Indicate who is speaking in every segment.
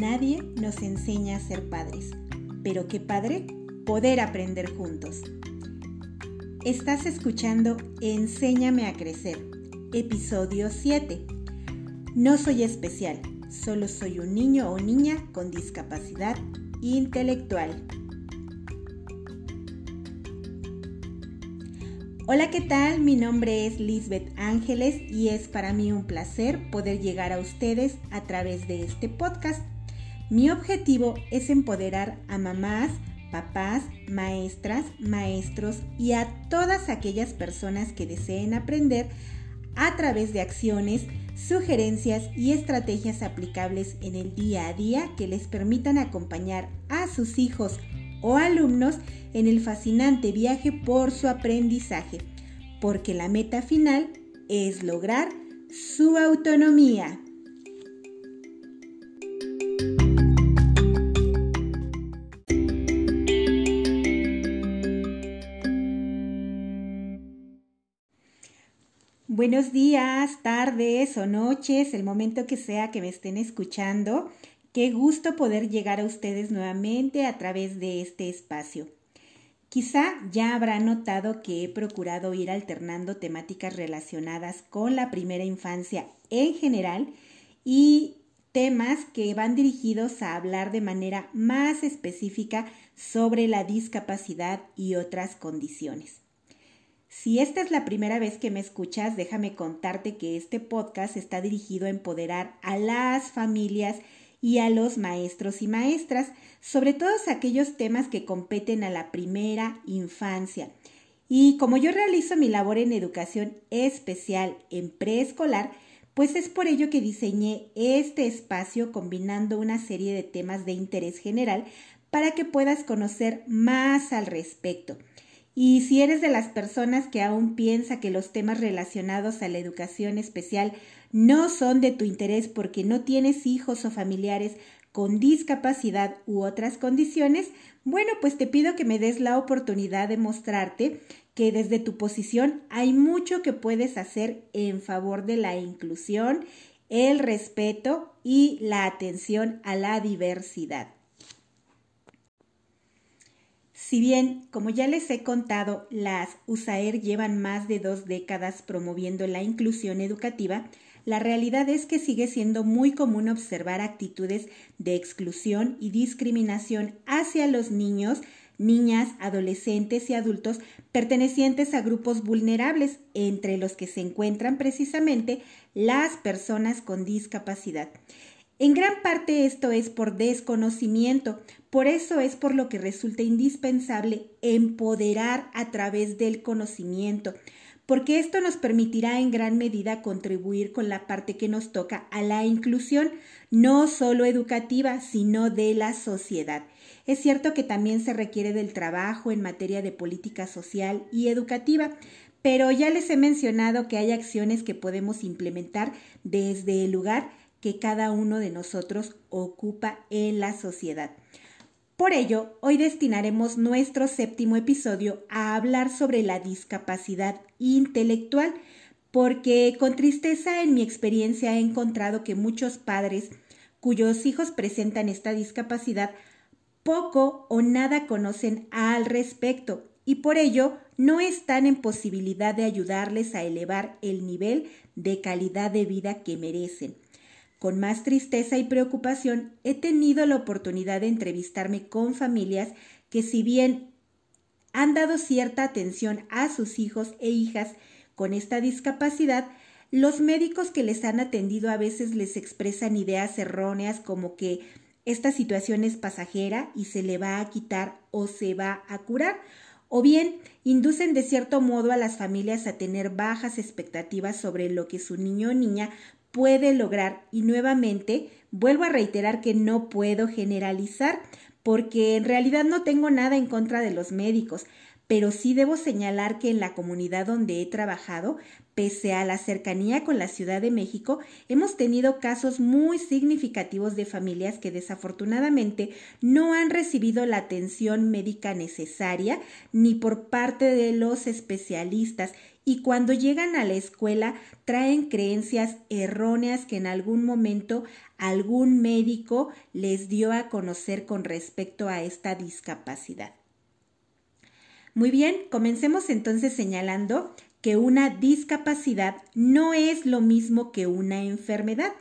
Speaker 1: Nadie nos enseña a ser padres, pero qué padre poder aprender juntos. Estás escuchando Enséñame a Crecer, episodio 7. No soy especial, solo soy un niño o niña con discapacidad intelectual. Hola, ¿qué tal? Mi nombre es Lisbeth Ángeles y es para mí un placer poder llegar a ustedes a través de este podcast. Mi objetivo es empoderar a mamás, papás, maestras, maestros y a todas aquellas personas que deseen aprender a través de acciones, sugerencias y estrategias aplicables en el día a día que les permitan acompañar a sus hijos o alumnos en el fascinante viaje por su aprendizaje, porque la meta final es lograr su autonomía. Buenos días, tardes o noches, el momento que sea que me estén escuchando. Qué gusto poder llegar a ustedes nuevamente a través de este espacio. Quizá ya habrá notado que he procurado ir alternando temáticas relacionadas con la primera infancia en general y temas que van dirigidos a hablar de manera más específica sobre la discapacidad y otras condiciones. Si esta es la primera vez que me escuchas, déjame contarte que este podcast está dirigido a empoderar a las familias y a los maestros y maestras sobre todos aquellos temas que competen a la primera infancia. Y como yo realizo mi labor en educación especial en preescolar, pues es por ello que diseñé este espacio combinando una serie de temas de interés general para que puedas conocer más al respecto. Y si eres de las personas que aún piensa que los temas relacionados a la educación especial no son de tu interés porque no tienes hijos o familiares con discapacidad u otras condiciones, bueno, pues te pido que me des la oportunidad de mostrarte que desde tu posición hay mucho que puedes hacer en favor de la inclusión, el respeto y la atención a la diversidad. Si bien, como ya les he contado, las USAER llevan más de dos décadas promoviendo la inclusión educativa, la realidad es que sigue siendo muy común observar actitudes de exclusión y discriminación hacia los niños, niñas, adolescentes y adultos pertenecientes a grupos vulnerables, entre los que se encuentran precisamente las personas con discapacidad. En gran parte esto es por desconocimiento, por eso es por lo que resulta indispensable empoderar a través del conocimiento, porque esto nos permitirá en gran medida contribuir con la parte que nos toca a la inclusión, no solo educativa, sino de la sociedad. Es cierto que también se requiere del trabajo en materia de política social y educativa, pero ya les he mencionado que hay acciones que podemos implementar desde el lugar que cada uno de nosotros ocupa en la sociedad. Por ello, hoy destinaremos nuestro séptimo episodio a hablar sobre la discapacidad intelectual, porque con tristeza en mi experiencia he encontrado que muchos padres cuyos hijos presentan esta discapacidad poco o nada conocen al respecto y por ello no están en posibilidad de ayudarles a elevar el nivel de calidad de vida que merecen. Con más tristeza y preocupación he tenido la oportunidad de entrevistarme con familias que si bien han dado cierta atención a sus hijos e hijas con esta discapacidad, los médicos que les han atendido a veces les expresan ideas erróneas como que esta situación es pasajera y se le va a quitar o se va a curar, o bien inducen de cierto modo a las familias a tener bajas expectativas sobre lo que su niño o niña puede lograr. Y nuevamente, vuelvo a reiterar que no puedo generalizar porque en realidad no tengo nada en contra de los médicos, pero sí debo señalar que en la comunidad donde he trabajado, pese a la cercanía con la Ciudad de México, hemos tenido casos muy significativos de familias que desafortunadamente no han recibido la atención médica necesaria ni por parte de los especialistas y cuando llegan a la escuela traen creencias erróneas que en algún momento algún médico les dio a conocer con respecto a esta discapacidad. Muy bien, comencemos entonces señalando que una discapacidad no es lo mismo que una enfermedad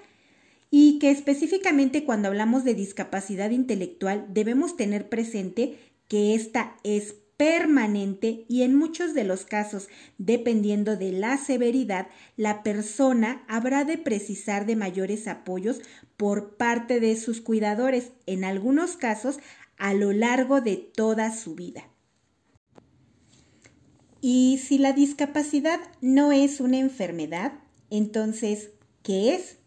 Speaker 1: y que específicamente cuando hablamos de discapacidad intelectual debemos tener presente que esta es permanente y en muchos de los casos, dependiendo de la severidad, la persona habrá de precisar de mayores apoyos por parte de sus cuidadores, en algunos casos a lo largo de toda su vida. Y si la discapacidad no es una enfermedad, entonces, ¿qué es?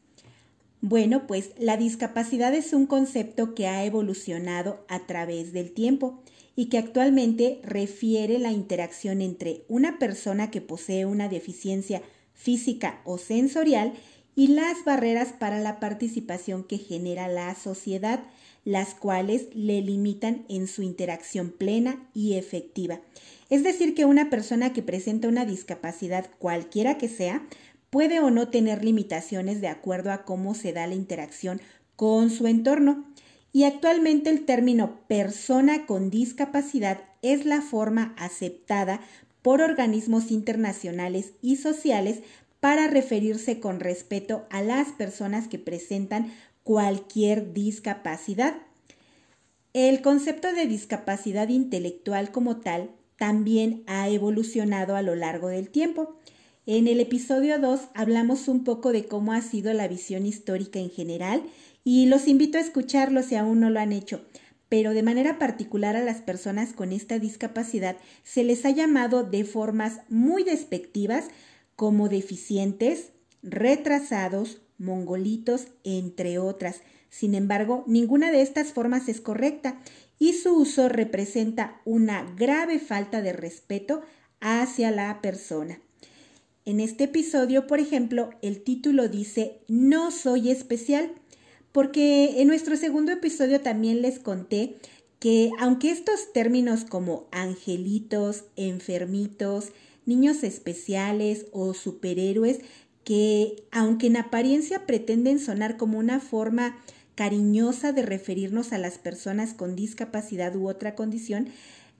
Speaker 1: Bueno, pues la discapacidad es un concepto que ha evolucionado a través del tiempo y que actualmente refiere la interacción entre una persona que posee una deficiencia física o sensorial y las barreras para la participación que genera la sociedad, las cuales le limitan en su interacción plena y efectiva. Es decir, que una persona que presenta una discapacidad cualquiera que sea, puede o no tener limitaciones de acuerdo a cómo se da la interacción con su entorno. Y actualmente el término persona con discapacidad es la forma aceptada por organismos internacionales y sociales para referirse con respeto a las personas que presentan cualquier discapacidad. El concepto de discapacidad intelectual como tal también ha evolucionado a lo largo del tiempo. En el episodio 2 hablamos un poco de cómo ha sido la visión histórica en general y los invito a escucharlo si aún no lo han hecho. Pero de manera particular a las personas con esta discapacidad se les ha llamado de formas muy despectivas como deficientes, retrasados, mongolitos, entre otras. Sin embargo, ninguna de estas formas es correcta y su uso representa una grave falta de respeto hacia la persona. En este episodio, por ejemplo, el título dice No soy especial, porque en nuestro segundo episodio también les conté que aunque estos términos como angelitos, enfermitos, niños especiales o superhéroes, que aunque en apariencia pretenden sonar como una forma cariñosa de referirnos a las personas con discapacidad u otra condición,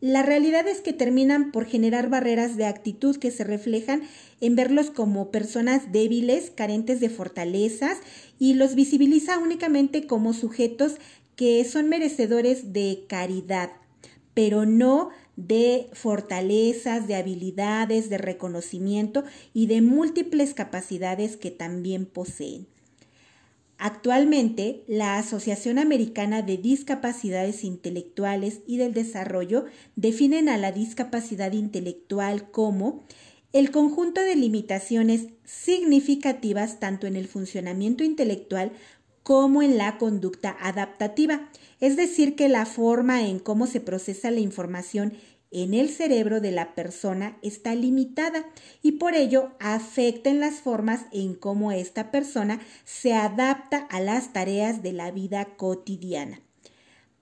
Speaker 1: la realidad es que terminan por generar barreras de actitud que se reflejan en verlos como personas débiles, carentes de fortalezas y los visibiliza únicamente como sujetos que son merecedores de caridad, pero no de fortalezas, de habilidades, de reconocimiento y de múltiples capacidades que también poseen. Actualmente, la Asociación Americana de Discapacidades Intelectuales y del Desarrollo definen a la discapacidad intelectual como el conjunto de limitaciones significativas tanto en el funcionamiento intelectual como en la conducta adaptativa, es decir, que la forma en cómo se procesa la información en el cerebro de la persona está limitada y por ello afecta en las formas en cómo esta persona se adapta a las tareas de la vida cotidiana.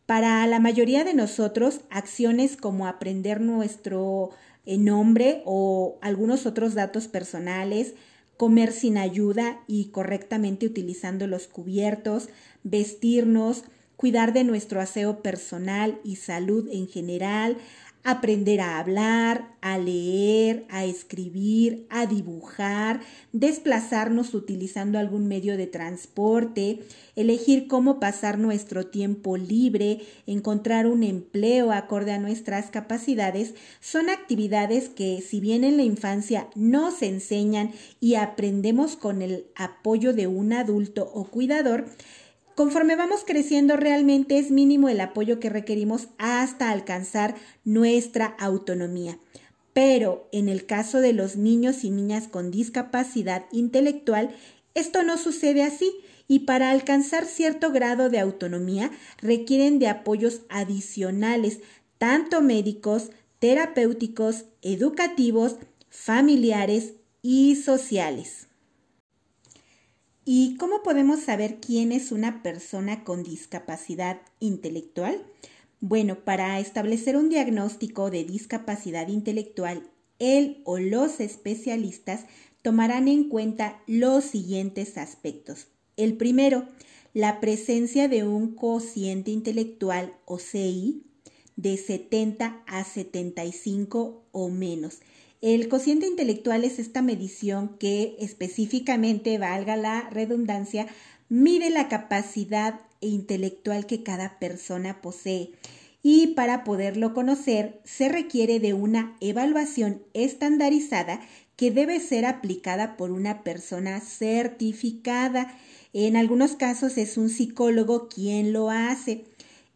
Speaker 1: Para la mayoría de nosotros, acciones como aprender nuestro eh, nombre o algunos otros datos personales, comer sin ayuda y correctamente utilizando los cubiertos, vestirnos, cuidar de nuestro aseo personal y salud en general, aprender a hablar, a leer, a escribir, a dibujar, desplazarnos utilizando algún medio de transporte, elegir cómo pasar nuestro tiempo libre, encontrar un empleo acorde a nuestras capacidades, son actividades que si bien en la infancia no se enseñan y aprendemos con el apoyo de un adulto o cuidador, Conforme vamos creciendo realmente es mínimo el apoyo que requerimos hasta alcanzar nuestra autonomía. Pero en el caso de los niños y niñas con discapacidad intelectual, esto no sucede así y para alcanzar cierto grado de autonomía requieren de apoyos adicionales, tanto médicos, terapéuticos, educativos, familiares y sociales. ¿Y cómo podemos saber quién es una persona con discapacidad intelectual? Bueno, para establecer un diagnóstico de discapacidad intelectual, él o los especialistas tomarán en cuenta los siguientes aspectos. El primero, la presencia de un cociente intelectual o CI de 70 a 75 o menos. El cociente intelectual es esta medición que específicamente, valga la redundancia, mide la capacidad intelectual que cada persona posee y para poderlo conocer se requiere de una evaluación estandarizada que debe ser aplicada por una persona certificada. En algunos casos es un psicólogo quien lo hace.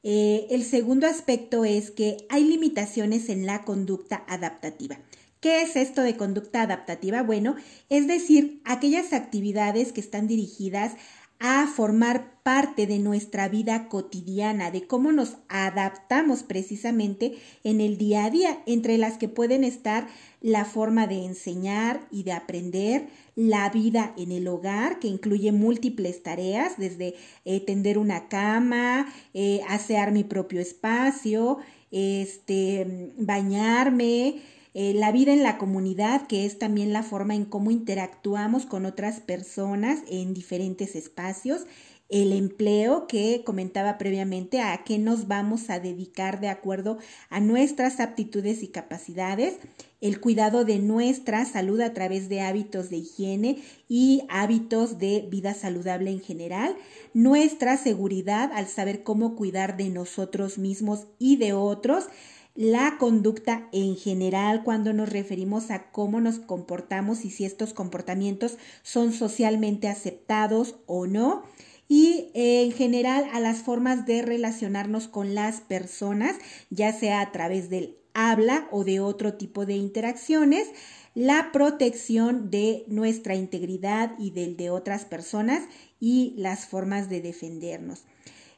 Speaker 1: Eh, el segundo aspecto es que hay limitaciones en la conducta adaptativa. ¿Qué es esto de conducta adaptativa? Bueno, es decir, aquellas actividades que están dirigidas a formar parte de nuestra vida cotidiana, de cómo nos adaptamos precisamente en el día a día, entre las que pueden estar la forma de enseñar y de aprender, la vida en el hogar, que incluye múltiples tareas, desde eh, tender una cama, eh, asear mi propio espacio, este, bañarme, eh, la vida en la comunidad, que es también la forma en cómo interactuamos con otras personas en diferentes espacios, el empleo que comentaba previamente, a qué nos vamos a dedicar de acuerdo a nuestras aptitudes y capacidades, el cuidado de nuestra salud a través de hábitos de higiene y hábitos de vida saludable en general, nuestra seguridad al saber cómo cuidar de nosotros mismos y de otros, la conducta en general cuando nos referimos a cómo nos comportamos y si estos comportamientos son socialmente aceptados o no y en general a las formas de relacionarnos con las personas, ya sea a través del habla o de otro tipo de interacciones, la protección de nuestra integridad y del de otras personas y las formas de defendernos.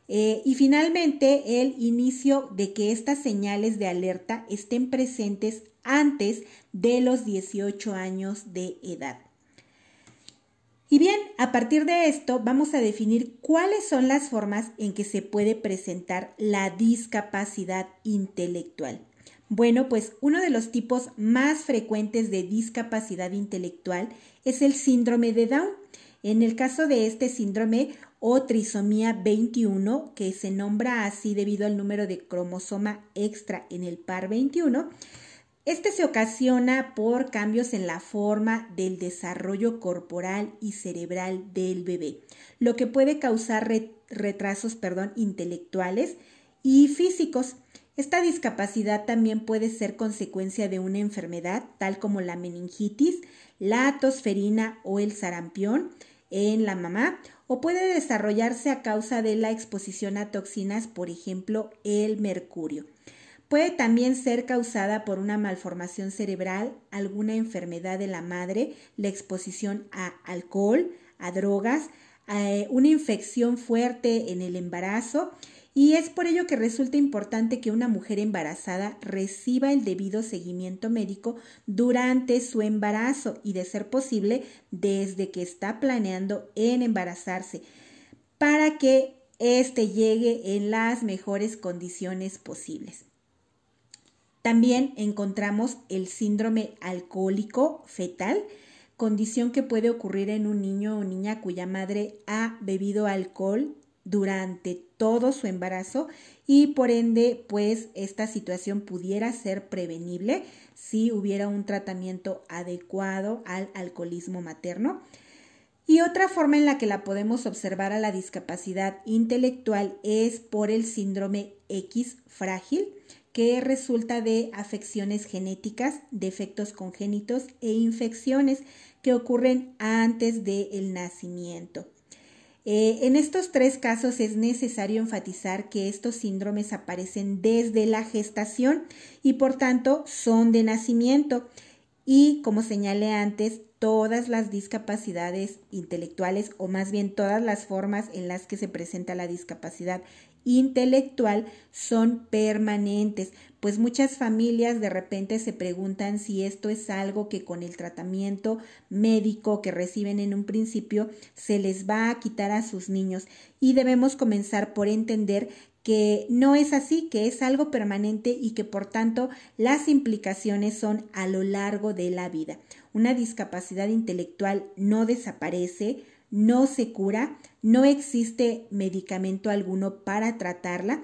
Speaker 1: Eh, y finalmente, el inicio de que estas señales de alerta estén presentes antes de los 18 años de edad. Y bien, a partir de esto vamos a definir cuáles son las formas en que se puede presentar la discapacidad intelectual. Bueno, pues uno de los tipos más frecuentes de discapacidad intelectual es el síndrome de Down. En el caso de este síndrome o trisomía 21, que se nombra así debido al número de cromosoma extra en el par 21, este se ocasiona por cambios en la forma del desarrollo corporal y cerebral del bebé, lo que puede causar retrasos perdón, intelectuales y físicos. Esta discapacidad también puede ser consecuencia de una enfermedad tal como la meningitis, la tosferina o el sarampión en la mamá o puede desarrollarse a causa de la exposición a toxinas, por ejemplo, el mercurio. Puede también ser causada por una malformación cerebral, alguna enfermedad de la madre, la exposición a alcohol, a drogas, eh, una infección fuerte en el embarazo y es por ello que resulta importante que una mujer embarazada reciba el debido seguimiento médico durante su embarazo y de ser posible desde que está planeando en embarazarse para que éste llegue en las mejores condiciones posibles. También encontramos el síndrome alcohólico fetal, condición que puede ocurrir en un niño o niña cuya madre ha bebido alcohol durante todo su embarazo y por ende pues esta situación pudiera ser prevenible si hubiera un tratamiento adecuado al alcoholismo materno. Y otra forma en la que la podemos observar a la discapacidad intelectual es por el síndrome X frágil, que resulta de afecciones genéticas, defectos congénitos e infecciones que ocurren antes del nacimiento. Eh, en estos tres casos es necesario enfatizar que estos síndromes aparecen desde la gestación y por tanto son de nacimiento. Y como señalé antes, todas las discapacidades intelectuales o más bien todas las formas en las que se presenta la discapacidad intelectual son permanentes, pues muchas familias de repente se preguntan si esto es algo que con el tratamiento médico que reciben en un principio se les va a quitar a sus niños y debemos comenzar por entender que no es así, que es algo permanente y que por tanto las implicaciones son a lo largo de la vida. Una discapacidad intelectual no desaparece, no se cura, no existe medicamento alguno para tratarla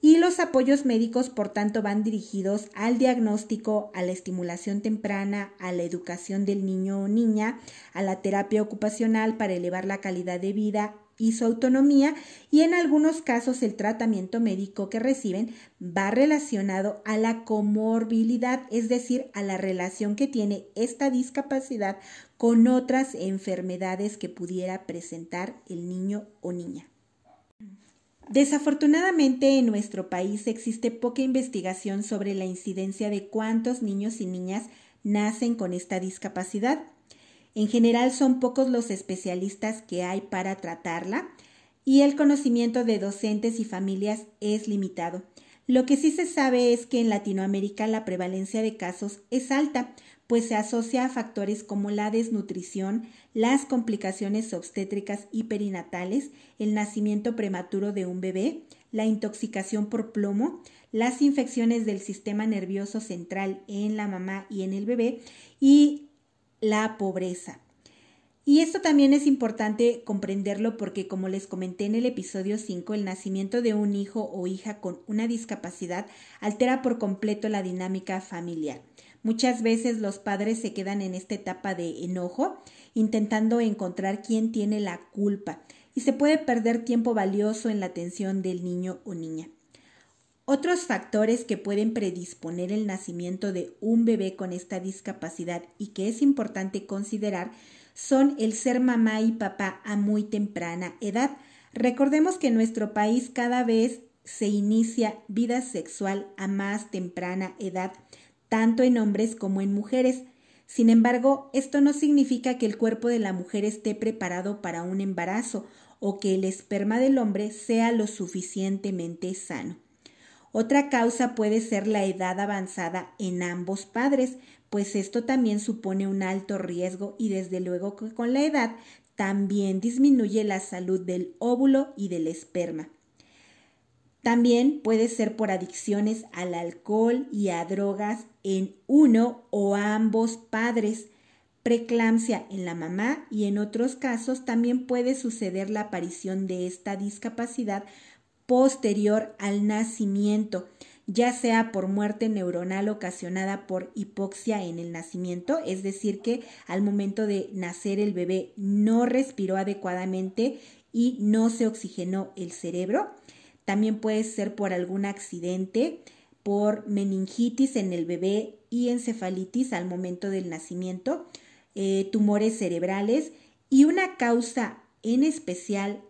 Speaker 1: y los apoyos médicos, por tanto, van dirigidos al diagnóstico, a la estimulación temprana, a la educación del niño o niña, a la terapia ocupacional para elevar la calidad de vida y su autonomía y en algunos casos el tratamiento médico que reciben va relacionado a la comorbilidad, es decir, a la relación que tiene esta discapacidad con otras enfermedades que pudiera presentar el niño o niña. Desafortunadamente en nuestro país existe poca investigación sobre la incidencia de cuántos niños y niñas nacen con esta discapacidad. En general son pocos los especialistas que hay para tratarla y el conocimiento de docentes y familias es limitado. Lo que sí se sabe es que en Latinoamérica la prevalencia de casos es alta, pues se asocia a factores como la desnutrición, las complicaciones obstétricas y perinatales, el nacimiento prematuro de un bebé, la intoxicación por plomo, las infecciones del sistema nervioso central en la mamá y en el bebé y la pobreza. Y esto también es importante comprenderlo porque, como les comenté en el episodio 5, el nacimiento de un hijo o hija con una discapacidad altera por completo la dinámica familiar. Muchas veces los padres se quedan en esta etapa de enojo, intentando encontrar quién tiene la culpa, y se puede perder tiempo valioso en la atención del niño o niña. Otros factores que pueden predisponer el nacimiento de un bebé con esta discapacidad y que es importante considerar son el ser mamá y papá a muy temprana edad. Recordemos que en nuestro país cada vez se inicia vida sexual a más temprana edad, tanto en hombres como en mujeres. Sin embargo, esto no significa que el cuerpo de la mujer esté preparado para un embarazo o que el esperma del hombre sea lo suficientemente sano. Otra causa puede ser la edad avanzada en ambos padres, pues esto también supone un alto riesgo y desde luego que con la edad también disminuye la salud del óvulo y del esperma. También puede ser por adicciones al alcohol y a drogas en uno o ambos padres, preeclampsia en la mamá y en otros casos también puede suceder la aparición de esta discapacidad posterior al nacimiento, ya sea por muerte neuronal ocasionada por hipoxia en el nacimiento, es decir, que al momento de nacer el bebé no respiró adecuadamente y no se oxigenó el cerebro, también puede ser por algún accidente, por meningitis en el bebé y encefalitis al momento del nacimiento, eh, tumores cerebrales y una causa en especial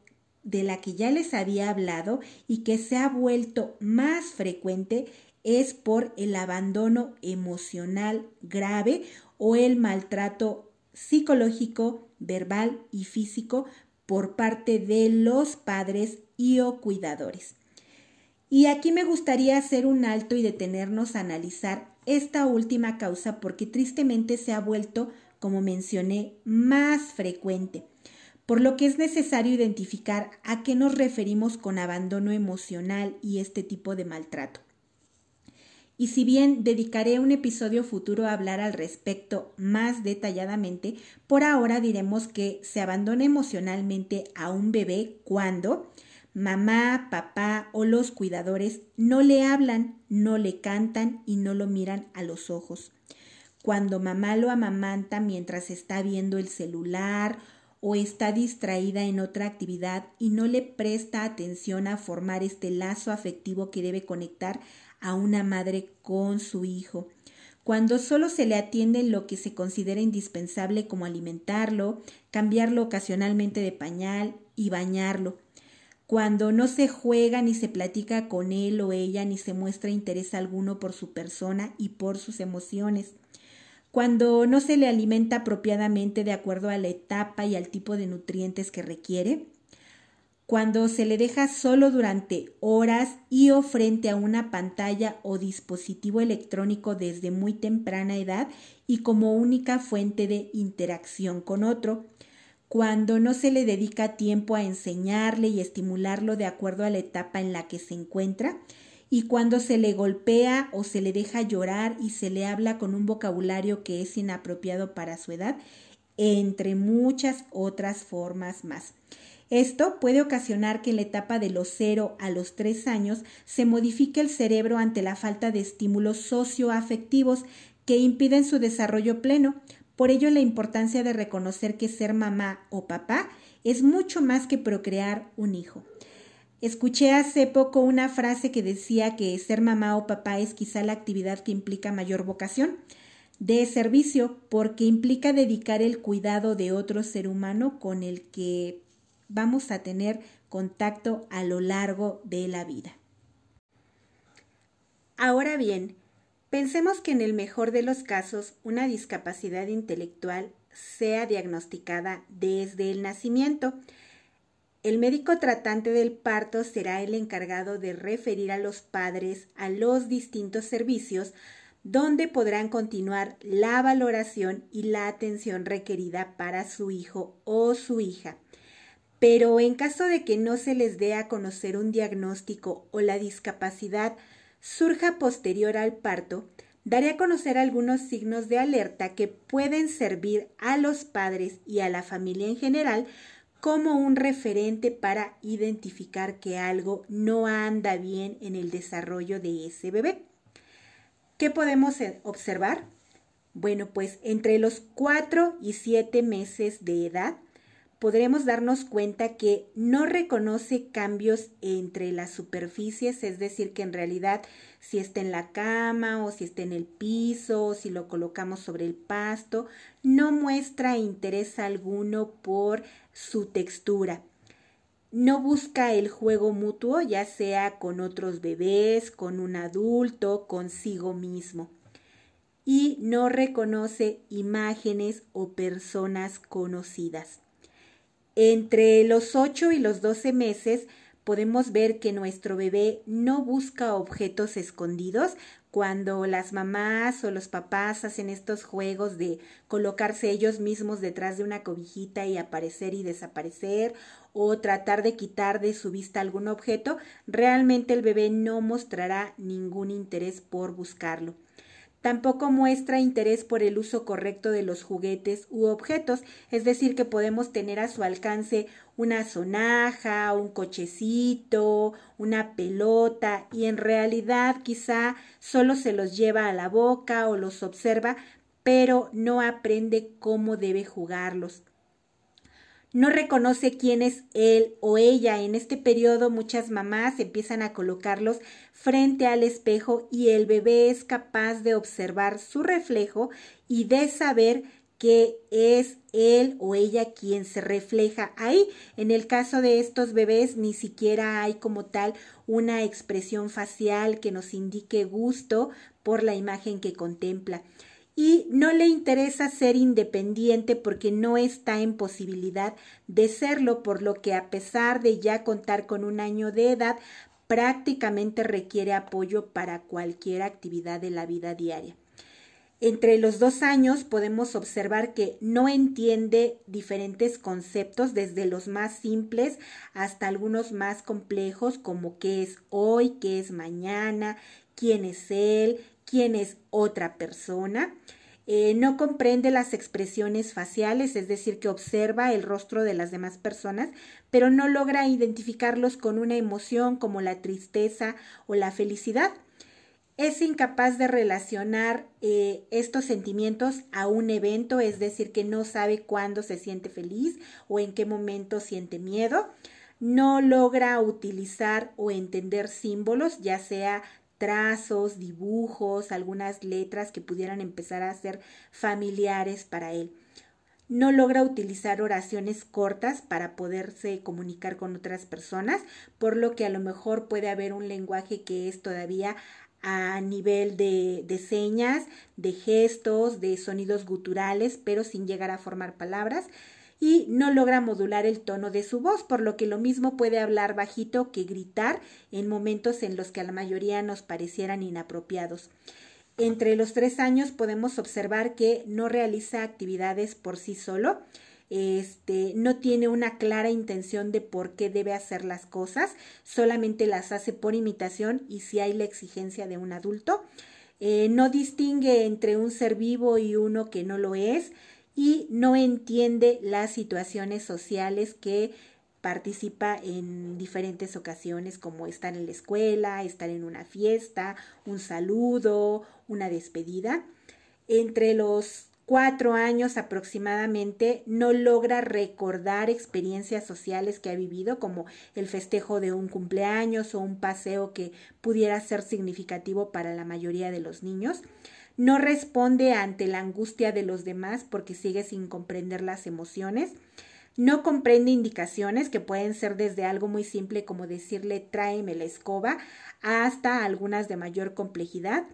Speaker 1: de la que ya les había hablado y que se ha vuelto más frecuente es por el abandono emocional grave o el maltrato psicológico, verbal y físico por parte de los padres y o cuidadores. Y aquí me gustaría hacer un alto y detenernos a analizar esta última causa porque tristemente se ha vuelto, como mencioné, más frecuente, por lo que es necesario identificar a qué nos referimos con abandono emocional y este tipo de maltrato. Y si bien dedicaré un episodio futuro a hablar al respecto más detalladamente, por ahora diremos que se abandona emocionalmente a un bebé cuando mamá, papá o los cuidadores no le hablan, no le cantan y no lo miran a los ojos. Cuando mamá lo amamanta mientras está viendo el celular o está distraída en otra actividad y no le presta atención a formar este lazo afectivo que debe conectar a una madre con su hijo. Cuando solo se le atiende lo que se considera indispensable como alimentarlo, cambiarlo ocasionalmente de pañal y bañarlo. Cuando no se juega ni se platica con él o ella ni se muestra interés alguno por su persona y por sus emociones. Cuando no se le alimenta apropiadamente de acuerdo a la etapa y al tipo de nutrientes que requiere cuando se le deja solo durante horas y o frente a una pantalla o dispositivo electrónico desde muy temprana edad y como única fuente de interacción con otro, cuando no se le dedica tiempo a enseñarle y estimularlo de acuerdo a la etapa en la que se encuentra, y cuando se le golpea o se le deja llorar y se le habla con un vocabulario que es inapropiado para su edad, entre muchas otras formas más. Esto puede ocasionar que en la etapa de los 0 a los 3 años se modifique el cerebro ante la falta de estímulos socioafectivos que impiden su desarrollo pleno. Por ello, la importancia de reconocer que ser mamá o papá es mucho más que procrear un hijo. Escuché hace poco una frase que decía que ser mamá o papá es quizá la actividad que implica mayor vocación de servicio porque implica dedicar el cuidado de otro ser humano con el que vamos a tener contacto a lo largo de la vida. Ahora bien, pensemos que en el mejor de los casos una discapacidad intelectual sea diagnosticada desde el nacimiento. El médico tratante del parto será el encargado de referir a los padres a los distintos servicios donde podrán continuar la valoración y la atención requerida para su hijo o su hija. Pero en caso de que no se les dé a conocer un diagnóstico o la discapacidad surja posterior al parto, daré a conocer algunos signos de alerta que pueden servir a los padres y a la familia en general como un referente para identificar que algo no anda bien en el desarrollo de ese bebé. ¿Qué podemos eh, observar? Bueno, pues entre los 4 y 7 meses de edad podremos darnos cuenta que no reconoce cambios entre las superficies, es decir, que en realidad si está en la cama o si está en el piso o si lo colocamos sobre el pasto, no muestra interés alguno por su textura. No busca el juego mutuo, ya sea con otros bebés, con un adulto, consigo mismo. Y no reconoce imágenes o personas conocidas. Entre los 8 y los 12 meses podemos ver que nuestro bebé no busca objetos escondidos cuando las mamás o los papás hacen estos juegos de colocarse ellos mismos detrás de una cobijita y aparecer y desaparecer o tratar de quitar de su vista algún objeto, realmente el bebé no mostrará ningún interés por buscarlo. Tampoco muestra interés por el uso correcto de los juguetes u objetos, es decir, que podemos tener a su alcance una sonaja, un cochecito, una pelota, y en realidad quizá solo se los lleva a la boca o los observa, pero no aprende cómo debe jugarlos no reconoce quién es él o ella. En este periodo muchas mamás empiezan a colocarlos frente al espejo y el bebé es capaz de observar su reflejo y de saber que es él o ella quien se refleja ahí. En el caso de estos bebés ni siquiera hay como tal una expresión facial que nos indique gusto por la imagen que contempla y no le interesa ser independiente porque no está en posibilidad de serlo, por lo que a pesar de ya contar con un año de edad, prácticamente requiere apoyo para cualquier actividad de la vida diaria. Entre los dos años podemos observar que no entiende diferentes conceptos, desde los más simples hasta algunos más complejos, como qué es hoy, qué es mañana, quién es él, quién es otra persona. Eh, no comprende las expresiones faciales, es decir, que observa el rostro de las demás personas, pero no logra identificarlos con una emoción como la tristeza o la felicidad. Es incapaz de relacionar eh, estos sentimientos a un evento, es decir, que no sabe cuándo se siente feliz o en qué momento siente miedo no logra utilizar o entender símbolos, ya sea trazos, dibujos, algunas letras que pudieran empezar a ser familiares para él. No logra utilizar oraciones cortas para poderse comunicar con otras personas, por lo que a lo mejor puede haber un lenguaje que es todavía a nivel de, de, señas, de gestos, de sonidos guturales, pero sin llegar a formar palabras. Y no logra modular el tono de su voz, por lo que lo mismo puede hablar bajito que gritar en momentos en los que a la mayoría nos parecieran inapropiados. Entre los tres años podemos observar que no realiza actividades por sí solo, este, no tiene una clara intención de por qué debe hacer las cosas, solamente las hace por imitación y si hay la exigencia de un adulto. Eh, no distingue entre un ser vivo y uno que no lo es y no entiende las situaciones sociales que participa en diferentes ocasiones como estar en la escuela, estar en una fiesta, un saludo, una despedida. Entre los cuatro años aproximadamente no logra recordar experiencias sociales que ha vivido, como el festejo de un cumpleaños o un paseo que pudiera ser significativo para la mayoría de los niños. No responde ante la angustia de los demás porque sigue sin comprender las emociones. No comprende indicaciones que pueden ser desde algo muy simple como decirle tráeme la escoba hasta algunas de mayor complejidad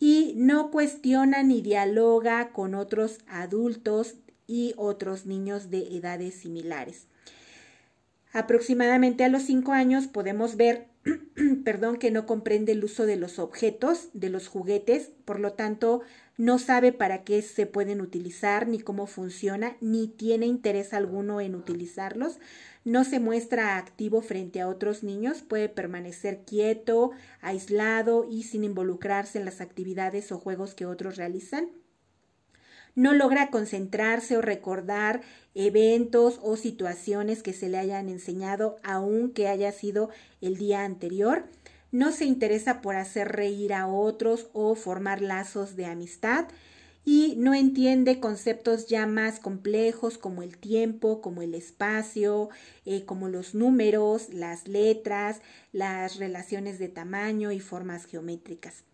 Speaker 1: y no cuestiona ni dialoga con otros adultos y otros niños de edades similares. Aproximadamente a los cinco años podemos ver, perdón, que no comprende el uso de los objetos, de los juguetes, por lo tanto no sabe para qué se pueden utilizar, ni cómo funciona, ni tiene interés alguno en utilizarlos, no se muestra activo frente a otros niños, puede permanecer quieto, aislado y sin involucrarse en las actividades o juegos que otros realizan. No logra concentrarse o recordar eventos o situaciones que se le hayan enseñado aunque haya sido el día anterior. No se interesa por hacer reír a otros o formar lazos de amistad y no entiende conceptos ya más complejos como el tiempo, como el espacio, eh, como los números, las letras, las relaciones de tamaño y formas geométricas.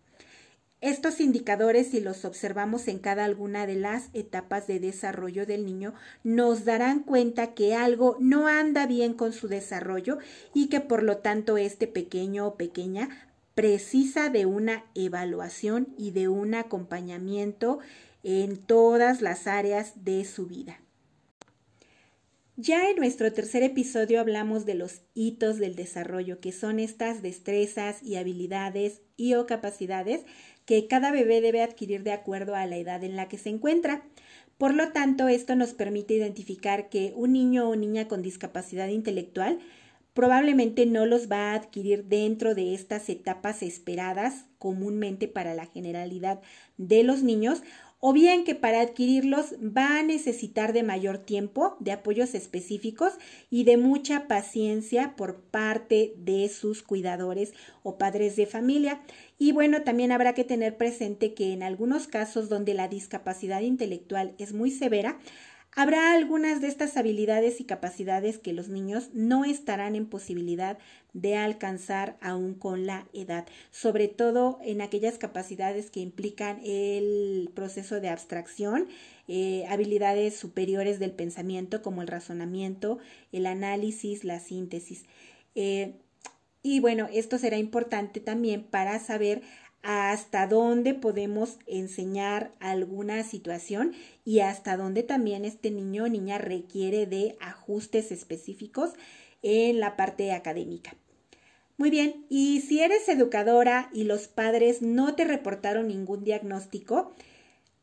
Speaker 1: Estos indicadores, si los observamos en cada alguna de las etapas de desarrollo del niño, nos darán cuenta que algo no anda bien con su desarrollo y que por lo tanto este pequeño o pequeña precisa de una evaluación y de un acompañamiento en todas las áreas de su vida. Ya en nuestro tercer episodio hablamos de los hitos del desarrollo, que son estas destrezas y habilidades y o capacidades que cada bebé debe adquirir de acuerdo a la edad en la que se encuentra. Por lo tanto, esto nos permite identificar que un niño o niña con discapacidad intelectual probablemente no los va a adquirir dentro de estas etapas esperadas comúnmente para la generalidad de los niños o bien que para adquirirlos va a necesitar de mayor tiempo, de apoyos específicos y de mucha paciencia por parte de sus cuidadores o padres de familia. Y bueno, también habrá que tener presente que en algunos casos donde la discapacidad intelectual es muy severa, Habrá algunas de estas habilidades y capacidades que los niños no estarán en posibilidad de alcanzar aún con la edad, sobre todo en aquellas capacidades que implican el proceso de abstracción, eh, habilidades superiores del pensamiento como el razonamiento, el análisis, la síntesis. Eh, y bueno, esto será importante también para saber hasta dónde podemos enseñar alguna situación y hasta dónde también este niño o niña requiere de ajustes específicos en la parte académica. Muy bien, y si eres educadora y los padres no te reportaron ningún diagnóstico,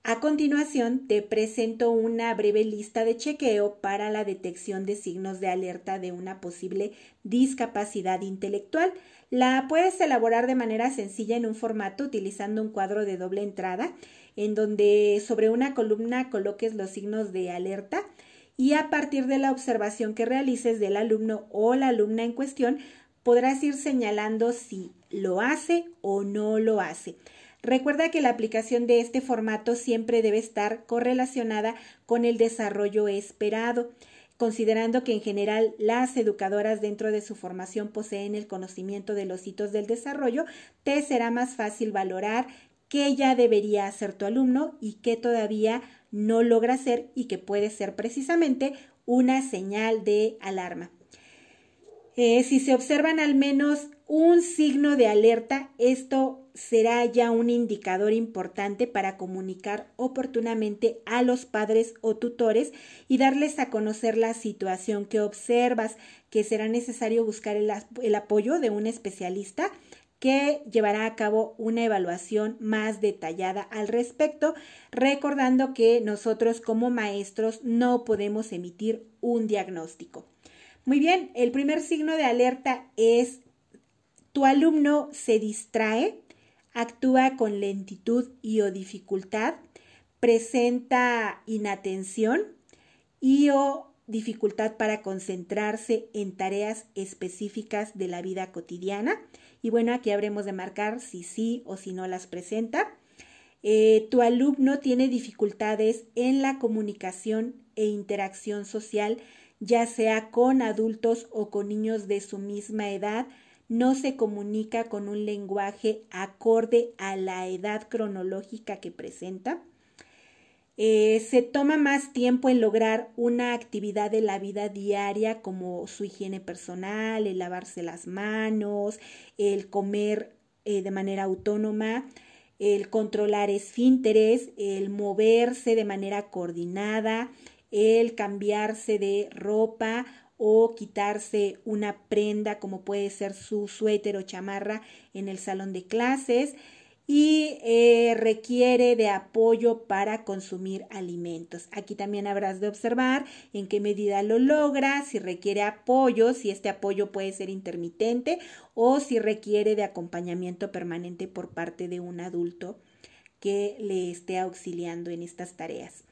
Speaker 1: a continuación te presento una breve lista de chequeo para la detección de signos de alerta de una posible discapacidad intelectual. La puedes elaborar de manera sencilla en un formato utilizando un cuadro de doble entrada en donde sobre una columna coloques los signos de alerta y a partir de la observación que realices del alumno o la alumna en cuestión podrás ir señalando si lo hace o no lo hace. Recuerda que la aplicación de este formato siempre debe estar correlacionada con el desarrollo esperado considerando que en general las educadoras dentro de su formación poseen el conocimiento de los hitos del desarrollo, te será más fácil valorar qué ya debería hacer tu alumno y qué todavía no logra hacer y que puede ser precisamente una señal de alarma. Eh, si se observan al menos un signo de alerta, esto será ya un indicador importante para comunicar oportunamente a los padres o tutores y darles a conocer la situación que observas, que será necesario buscar el, apoyo de un especialista que llevará a cabo una evaluación más detallada al respecto, recordando que nosotros como maestros no podemos emitir un diagnóstico. Muy bien, el primer signo de alerta es tu alumno se distrae, actúa con lentitud y o dificultad, presenta inatención y o dificultad para concentrarse en tareas específicas de la vida cotidiana. Y bueno, aquí habremos de marcar si sí o si no las presenta. Eh, tu alumno tiene dificultades en la comunicación e interacción social, ya sea con adultos o con niños de su misma edad, no se comunica con un lenguaje acorde a la edad cronológica que presenta. Eh, se toma más tiempo en lograr una actividad de la vida diaria como su higiene personal, el lavarse las manos, el comer eh, de manera autónoma, el controlar esfínteres, el moverse de manera coordinada, el cambiarse de ropa o quitarse una prenda como puede ser su suéter o chamarra en el salón de clases y eh, requiere de apoyo para consumir alimentos. Aquí también habrás de observar en qué medida lo logra, si requiere apoyo, si este apoyo puede ser intermitente o si requiere de acompañamiento permanente por parte de un adulto que le esté auxiliando en estas tareas.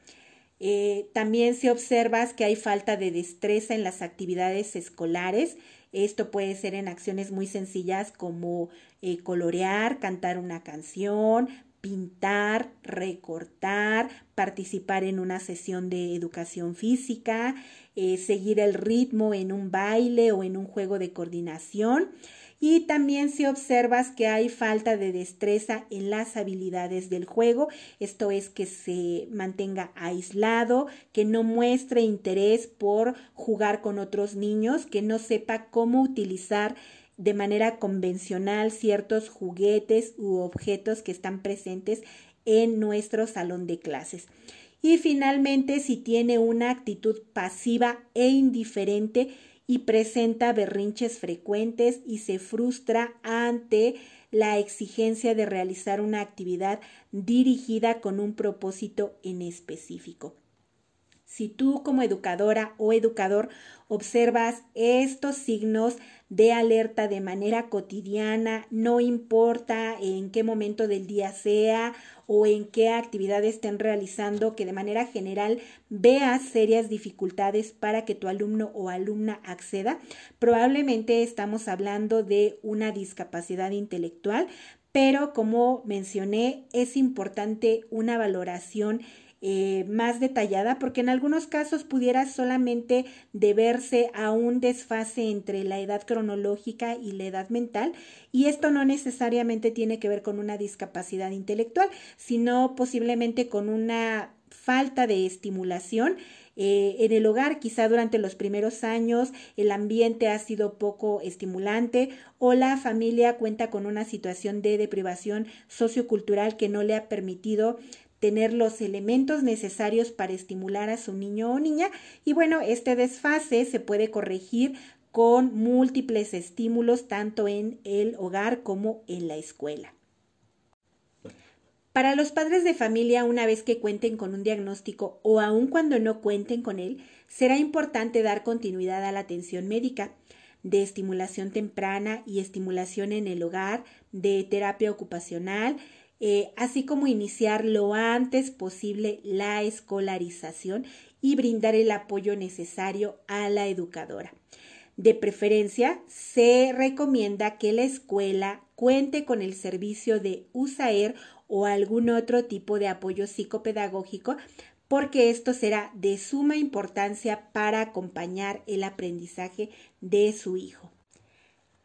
Speaker 1: Eh, también si observas que hay falta de destreza en las actividades escolares, esto puede ser en acciones muy sencillas como eh, colorear, cantar una canción, pintar, recortar, participar en una sesión de educación física, eh, seguir el ritmo en un baile o en un juego de coordinación y también si observas que hay falta de destreza en las habilidades del juego, esto es que se mantenga aislado, que no muestre interés por jugar con otros niños, que no sepa cómo utilizar de manera convencional ciertos juguetes u objetos que están presentes en nuestro salón de clases. Y finalmente, si tiene una actitud pasiva e indiferente y presenta berrinches frecuentes y se frustra ante la exigencia de realizar una actividad dirigida con un propósito en específico. Si tú como educadora o educador observas estos signos de alerta de manera cotidiana, no importa en qué momento del día sea o en qué actividad estén realizando, que de manera general veas serias dificultades para que tu alumno o alumna acceda, probablemente estamos hablando de una discapacidad intelectual, pero como mencioné, es importante una valoración eh, más detallada, porque en algunos casos pudiera solamente deberse a un desfase entre la edad cronológica y la edad mental, y esto no necesariamente tiene que ver con una discapacidad intelectual, sino posiblemente con una falta de estimulación eh, en el hogar, quizá durante los primeros años el ambiente ha sido poco estimulante o la familia cuenta con una situación de deprivación sociocultural que no le ha permitido tener los elementos necesarios para estimular a su niño o niña y bueno, este desfase se puede corregir con múltiples estímulos tanto en el hogar como en la escuela. Para los padres de familia, una vez que cuenten con un diagnóstico o aun cuando no cuenten con él, será importante dar continuidad a la atención médica de estimulación temprana y estimulación en el hogar, de terapia ocupacional, eh, así como iniciar lo antes posible la escolarización y brindar el apoyo necesario a la educadora. De preferencia, se recomienda que la escuela cuente con el servicio de USAER o algún otro tipo de apoyo psicopedagógico porque esto será de suma importancia para acompañar el aprendizaje de su hijo.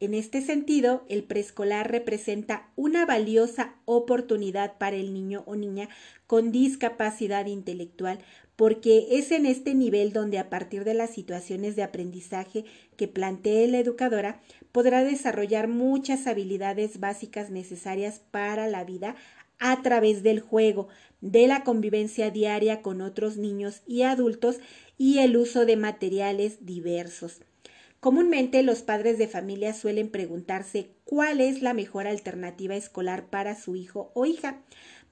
Speaker 1: En este sentido, el preescolar representa una valiosa oportunidad para el niño o niña con discapacidad intelectual, porque es en este nivel donde a partir de las situaciones de aprendizaje que plantee la educadora podrá desarrollar muchas habilidades básicas necesarias para la vida a través del juego, de la convivencia diaria con otros niños y adultos y el uso de materiales diversos. Comúnmente los padres de familia suelen preguntarse cuál es la mejor alternativa escolar para su hijo o hija.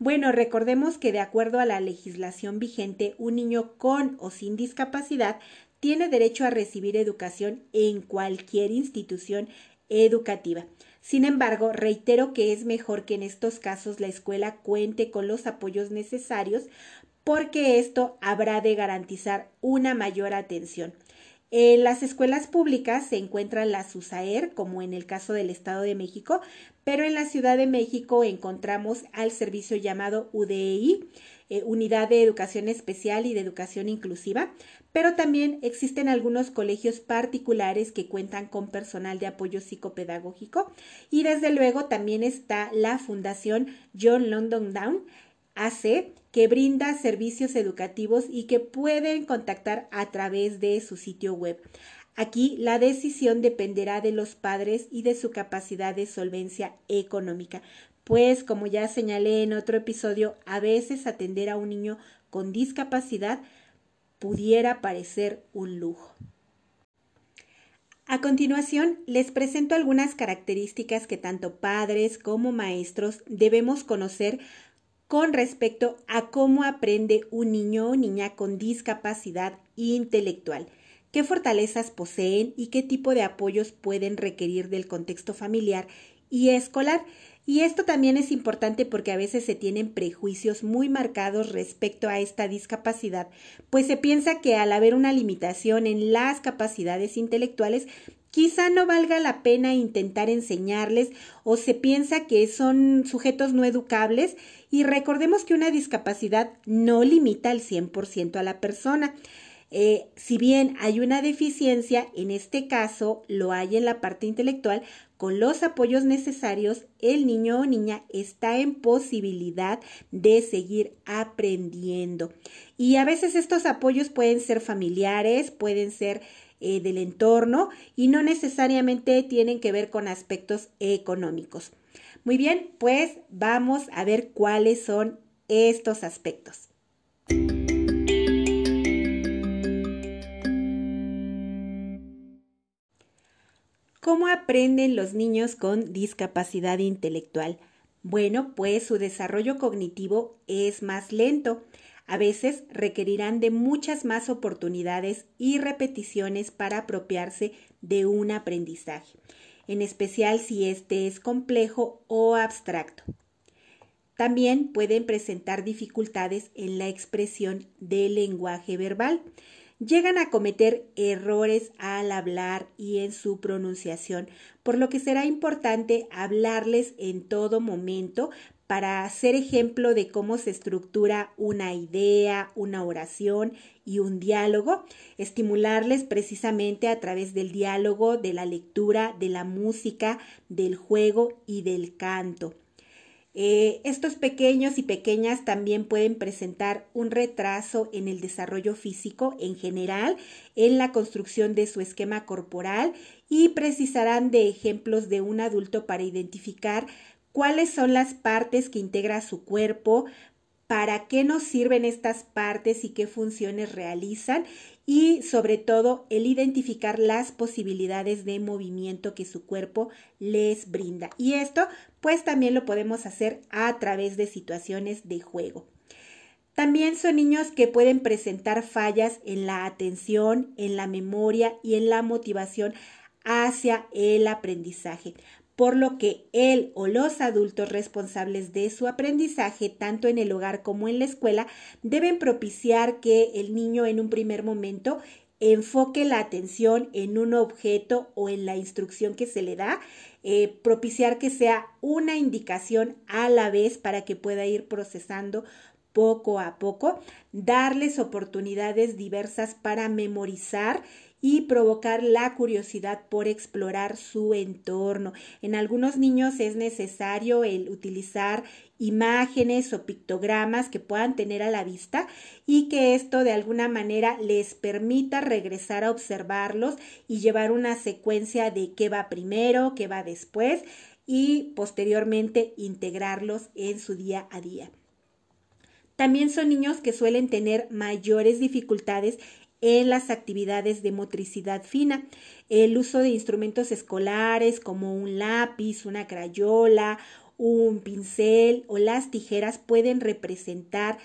Speaker 1: Bueno, recordemos que de acuerdo a la legislación vigente, un niño con o sin discapacidad tiene derecho a recibir educación en cualquier institución educativa. Sin embargo, reitero que es mejor que en estos casos la escuela cuente con los apoyos necesarios porque esto habrá de garantizar una mayor atención. En las escuelas públicas se encuentran las USAER, como en el caso del Estado de México, pero en la Ciudad de México encontramos al servicio llamado UDEI, eh, Unidad de Educación Especial y de Educación Inclusiva, pero también existen algunos colegios particulares que cuentan con personal de apoyo psicopedagógico y desde luego también está la Fundación John London Down AC que brinda servicios educativos y que pueden contactar a través de su sitio web. Aquí la decisión dependerá de los padres y de su capacidad de solvencia económica, pues como ya señalé en otro episodio, a veces atender a un niño con discapacidad pudiera parecer un lujo. A continuación, les presento algunas características que tanto padres como maestros debemos conocer con respecto a cómo aprende un niño o niña con discapacidad intelectual, qué fortalezas poseen y qué tipo de apoyos pueden requerir del contexto familiar y escolar. Y esto también es importante porque a veces se tienen prejuicios muy marcados respecto a esta discapacidad, pues se piensa que al haber una limitación en las capacidades intelectuales, quizá no valga la pena intentar enseñarles o se piensa que son sujetos no educables y recordemos que una discapacidad no limita al 100% a la persona. Eh, si bien hay una deficiencia, en este caso lo hay en la parte intelectual, con los apoyos necesarios, el niño o niña está en posibilidad de seguir aprendiendo. Y a veces estos apoyos pueden ser familiares, pueden ser eh, del entorno y no necesariamente tienen que ver con aspectos económicos. Muy bien, pues vamos a ver cuáles son estos aspectos. ¿Cómo aprenden los niños con discapacidad intelectual? Bueno, pues su desarrollo cognitivo es más lento. A veces requerirán de muchas más oportunidades y repeticiones para apropiarse de un aprendizaje en especial si éste es complejo o abstracto. También pueden presentar dificultades en la expresión del lenguaje verbal. Llegan a cometer errores al hablar y en su pronunciación, por lo que será importante hablarles en todo momento para ser ejemplo de cómo se estructura una idea, una oración y un diálogo, estimularles precisamente a través del diálogo, de la lectura, de la música, del juego y del canto. Eh, estos pequeños y pequeñas también pueden presentar un retraso en el desarrollo físico en general, en la construcción de su esquema corporal y precisarán de ejemplos de un adulto para identificar cuáles son las partes que integra su cuerpo, para qué nos sirven estas partes y qué funciones realizan y sobre todo el identificar las posibilidades de movimiento que su cuerpo les brinda. Y esto pues también lo podemos hacer a través de situaciones de juego. También son niños que pueden presentar fallas en la atención, en la memoria y en la motivación hacia el aprendizaje por lo que él o los adultos responsables de su aprendizaje, tanto en el hogar como en la escuela, deben propiciar que el niño en un primer momento enfoque la atención en un objeto o en la instrucción que se le da, eh, propiciar que sea una indicación a la vez para que pueda ir procesando poco a poco, darles oportunidades diversas para memorizar y provocar la curiosidad por explorar su entorno. En algunos niños es necesario el utilizar imágenes o pictogramas que puedan tener a la vista y que esto de alguna manera les permita regresar a observarlos y llevar una secuencia de qué va primero, qué va después y posteriormente integrarlos en su día a día. También son niños que suelen tener mayores dificultades en las actividades de motricidad fina. El uso de instrumentos escolares como un lápiz, una crayola, un pincel o las tijeras pueden representar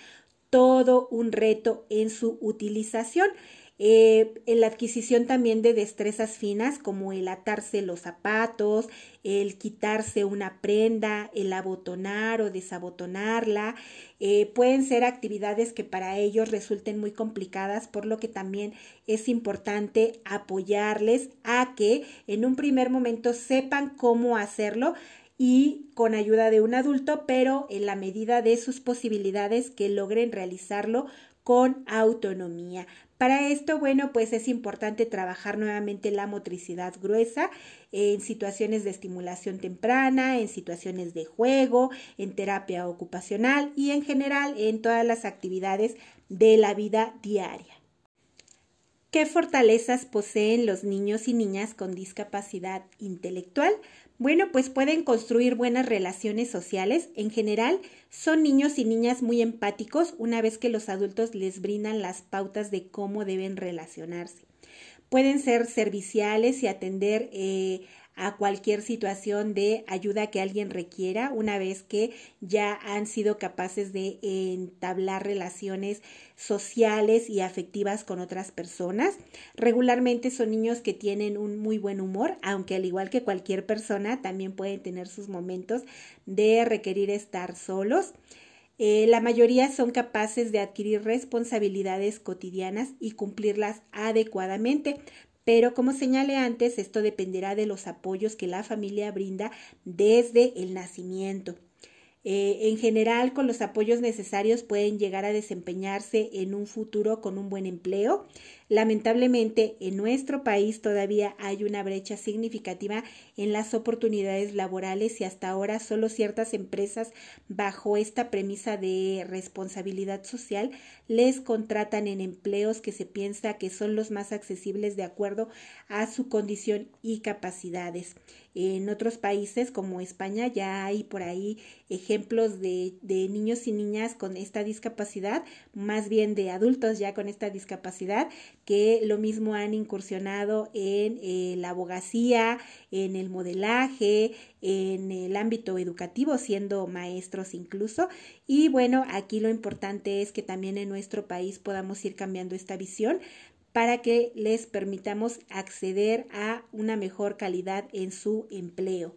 Speaker 1: todo un reto en su utilización. Eh, en la adquisición también de destrezas finas como el atarse los zapatos, el quitarse una prenda, el abotonar o desabotonarla, eh, pueden ser actividades que para ellos resulten muy complicadas, por lo que también es importante apoyarles a que en un primer momento sepan cómo hacerlo y con ayuda de un adulto, pero en la medida de sus posibilidades que logren realizarlo con autonomía. Para esto, bueno, pues es importante trabajar nuevamente la motricidad gruesa en situaciones de estimulación temprana, en situaciones de juego, en terapia ocupacional y en general en todas las actividades de la vida diaria. ¿Qué fortalezas poseen los niños y niñas con discapacidad intelectual? Bueno, pues pueden construir buenas relaciones sociales. En general, son niños y niñas muy empáticos una vez que los adultos les brindan las pautas de cómo deben relacionarse. Pueden ser serviciales y atender eh, a cualquier situación de ayuda que alguien requiera una vez que ya han sido capaces de entablar relaciones sociales y afectivas con otras personas. Regularmente son niños que tienen un muy buen humor, aunque al igual que cualquier persona también pueden tener sus momentos de requerir estar solos. Eh, la mayoría son capaces de adquirir responsabilidades cotidianas y cumplirlas adecuadamente, pero como señalé antes, esto dependerá de los apoyos que la familia brinda desde el nacimiento. Eh, en general, con los apoyos necesarios pueden llegar a desempeñarse en un futuro con un buen empleo. Lamentablemente, en nuestro país todavía hay una brecha significativa en las oportunidades laborales y hasta ahora solo ciertas empresas bajo esta premisa de responsabilidad social les contratan en empleos que se piensa que son los más accesibles de acuerdo a su condición y capacidades. En otros países como España ya hay por ahí ejemplos de, de, niños y niñas con esta discapacidad, más bien de adultos ya con esta discapacidad, que lo mismo han incursionado en eh, la abogacía, en el modelaje, en el ámbito educativo, siendo maestros incluso. Y bueno, aquí lo importante es que también en nuestro país podamos ir cambiando esta visión para que les permitamos acceder a una mejor calidad en su empleo.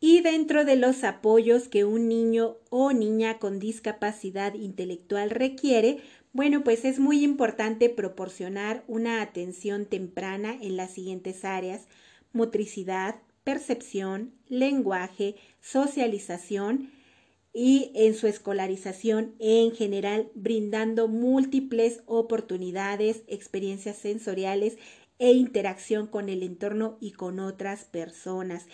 Speaker 1: Y dentro de los apoyos que un niño o niña con discapacidad intelectual requiere, bueno, pues es muy importante proporcionar una atención temprana en las siguientes áreas, motricidad, percepción, lenguaje, socialización, y en su escolarización en general, brindando múltiples oportunidades, experiencias sensoriales e interacción con el entorno y con otras personas.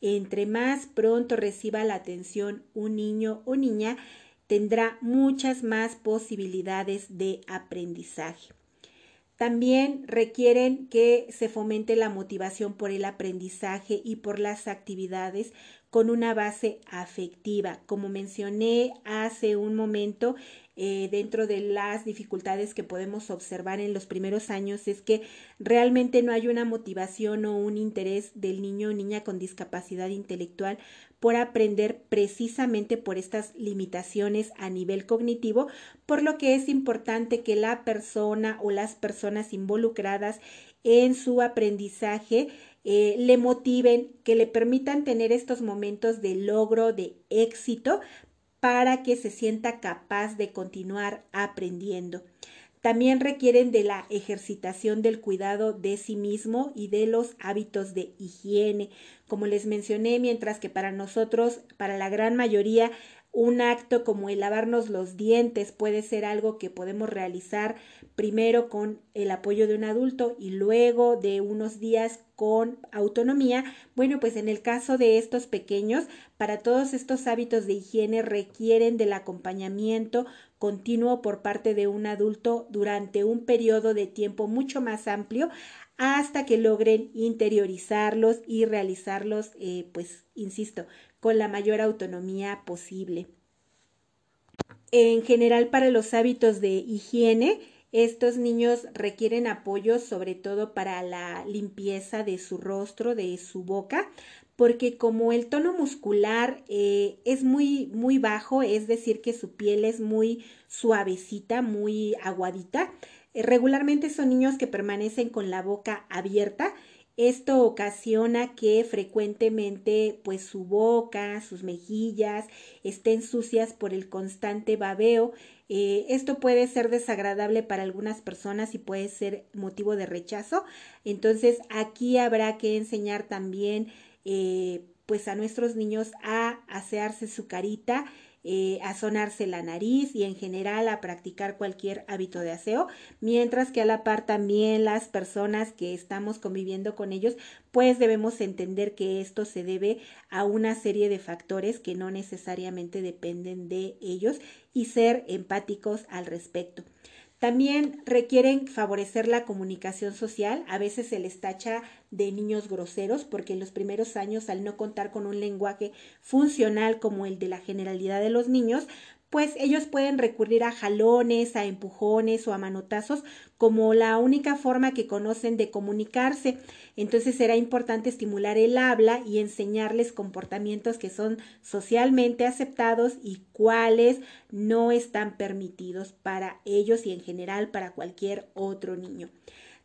Speaker 1: Entre más pronto reciba la atención un niño o niña, tendrá muchas más posibilidades de aprendizaje. También requieren que se fomente la motivación por el aprendizaje y por las actividades con una base afectiva. Como mencioné hace un momento, eh, dentro de las dificultades que podemos observar en los primeros años es que realmente no hay una motivación o un interés del niño o niña con discapacidad intelectual por aprender precisamente por estas limitaciones a nivel cognitivo, por lo que es importante que la persona o las personas involucradas en su aprendizaje eh, le motiven, que le permitan tener estos momentos de logro, de éxito, para que se sienta capaz de continuar aprendiendo. También requieren de la ejercitación del cuidado de sí mismo y de los hábitos de higiene. Como les mencioné, mientras que para nosotros, para la gran mayoría, Un acto como el lavarnos los dientes puede ser algo que podemos realizar primero con el apoyo de un adulto y luego de unos días con autonomía. Bueno, pues en el caso de estos pequeños, para todos estos hábitos de higiene requieren del acompañamiento continuo por parte de un adulto durante un periodo de tiempo mucho más amplio hasta que logren interiorizarlos y realizarlos, eh, pues, insisto, con la mayor autonomía posible. En general, para los hábitos de higiene, estos niños requieren apoyo sobre todo para la limpieza de su rostro, de su boca, porque como el tono muscular eh, es muy, muy bajo, es decir, que su piel es muy suavecita, muy aguadita, eh, regularmente son niños que permanecen con la boca abierta esto ocasiona que frecuentemente pues su boca, sus mejillas estén sucias por el constante babeo. Eh, esto puede ser desagradable para algunas personas y puede ser motivo de rechazo. Entonces aquí habrá que enseñar también eh, pues a nuestros niños a asearse su carita eh, a sonarse la nariz y en general a practicar cualquier hábito de aseo, mientras que a la par también las personas que estamos conviviendo con ellos, pues debemos entender que esto se debe a una serie de factores que no necesariamente dependen de ellos y ser empáticos al respecto. También requieren favorecer la comunicación social. A veces se les tacha de niños groseros porque en los primeros años, al no contar con un lenguaje funcional como el de la generalidad de los niños, pues ellos pueden recurrir a jalones, a empujones o a manotazos como la única forma que conocen de comunicarse. Entonces será importante estimular el habla y enseñarles comportamientos que son socialmente aceptados y cuáles no están permitidos para ellos y en general para cualquier otro niño.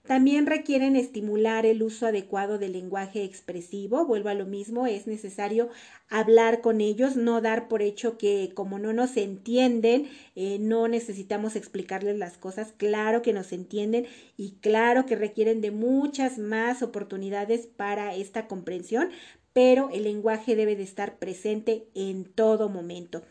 Speaker 1: También requieren estimular el uso adecuado del lenguaje expresivo. Vuelvo a lo mismo, es necesario hablar con ellos, no dar por hecho que como no nos entienden, eh, no necesitamos explicarles las cosas. Claro que nos entienden y claro que requieren de muchas más oportunidades para esta comprensión, pero el lenguaje debe de estar presente en todo momento.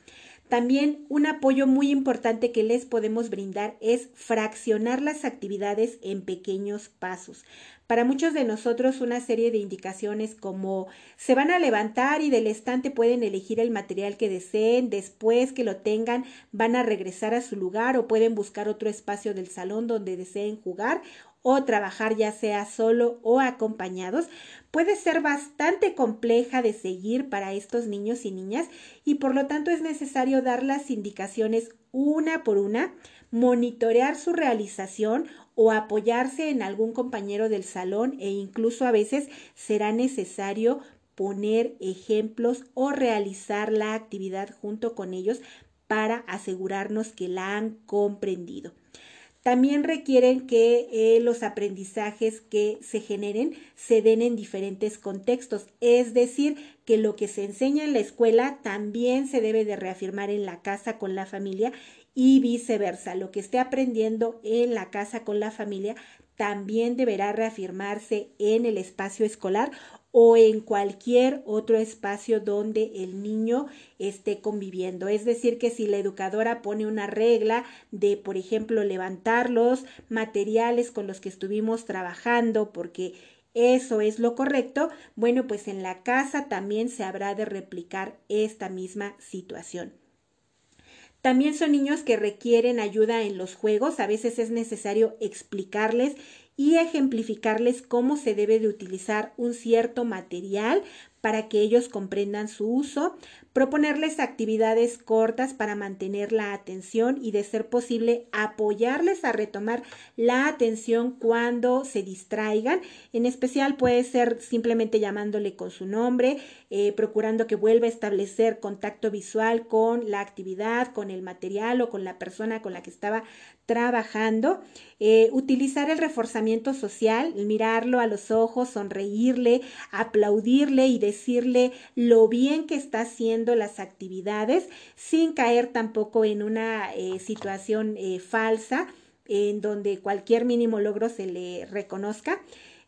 Speaker 1: También un apoyo muy importante que les podemos brindar es fraccionar las actividades en pequeños pasos. Para muchos de nosotros una serie de indicaciones como se van a levantar y del estante pueden elegir el material que deseen, después que lo tengan van a regresar a su lugar o pueden buscar otro espacio del salón donde deseen jugar o trabajar ya sea solo o acompañados, puede ser bastante compleja de seguir para estos niños y niñas y por lo tanto es necesario dar las indicaciones una por una, monitorear su realización o apoyarse en algún compañero del salón e incluso a veces será necesario poner ejemplos o realizar la actividad junto con ellos para asegurarnos que la han comprendido. También requieren que eh, los aprendizajes que se generen se den en diferentes contextos, es decir, que lo que se enseña en la escuela también se debe de reafirmar en la casa con la familia y viceversa. Lo que esté aprendiendo en la casa con la familia también deberá reafirmarse en el espacio escolar o en cualquier otro espacio donde el niño esté conviviendo. Es decir, que si la educadora pone una regla de, por ejemplo, levantar los materiales con los que estuvimos trabajando porque eso es lo correcto, bueno, pues en la casa también se habrá de replicar esta misma situación. También son niños que requieren ayuda en los juegos, a veces es necesario explicarles y ejemplificarles cómo se debe de utilizar un cierto material para que ellos comprendan su uso, proponerles actividades cortas para mantener la atención y de ser posible apoyarles a retomar la atención cuando se distraigan. En especial puede ser simplemente llamándole con su nombre, eh, procurando que vuelva a establecer contacto visual con la actividad, con el material o con la persona con la que estaba trabajando. Eh, utilizar el reforzamiento social, mirarlo a los ojos, sonreírle, aplaudirle y decirle lo bien que está haciendo las actividades sin caer tampoco en una eh, situación eh, falsa en donde cualquier mínimo logro se le reconozca.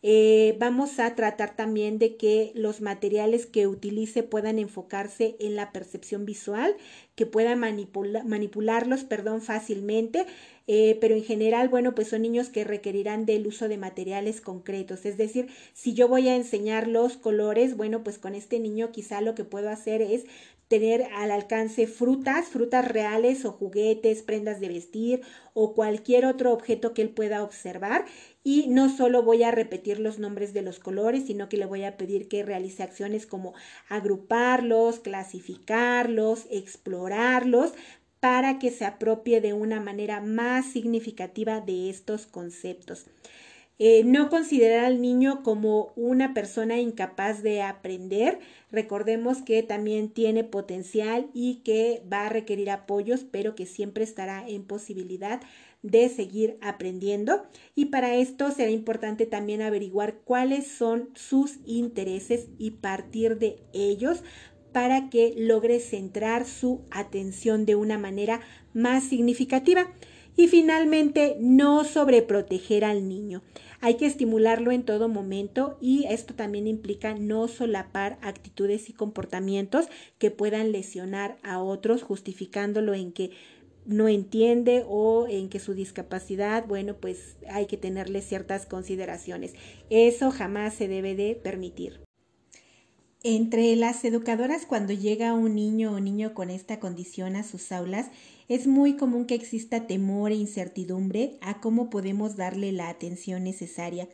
Speaker 1: Eh, vamos a tratar también de que los materiales que utilice puedan enfocarse en la percepción visual, que pueda manipularlos perdón, fácilmente, eh, pero en general, bueno, pues son niños que requerirán del uso de materiales concretos. Es decir, si yo voy a enseñar los colores, bueno, pues con este niño quizá lo que puedo hacer es tener al alcance frutas, frutas reales o juguetes, prendas de vestir o cualquier otro objeto que él pueda observar y no solo voy a repetir los nombres de los colores, sino que le voy a pedir que realice acciones como agruparlos, clasificarlos, explorarlos, para que se apropie de una manera más significativa de estos conceptos. Eh, no considerar al niño como una persona incapaz de aprender. Recordemos que también tiene potencial y que va a requerir apoyos, pero que siempre estará en posibilidad de seguir aprendiendo. Y para esto será importante también averiguar cuáles son sus intereses y partir de ellos para que logre centrar su atención de una manera más significativa. Y finalmente, no sobreproteger al niño. Hay que estimularlo en todo momento y esto también implica no solapar actitudes y comportamientos que puedan lesionar a otros, justificándolo en que no entiende o en que su discapacidad, bueno, pues hay que tenerle ciertas consideraciones. Eso jamás se debe de permitir. Entre las educadoras, cuando llega un niño o niño con esta condición a sus aulas, es muy común que exista temor e incertidumbre a cómo podemos darle la atención necesaria.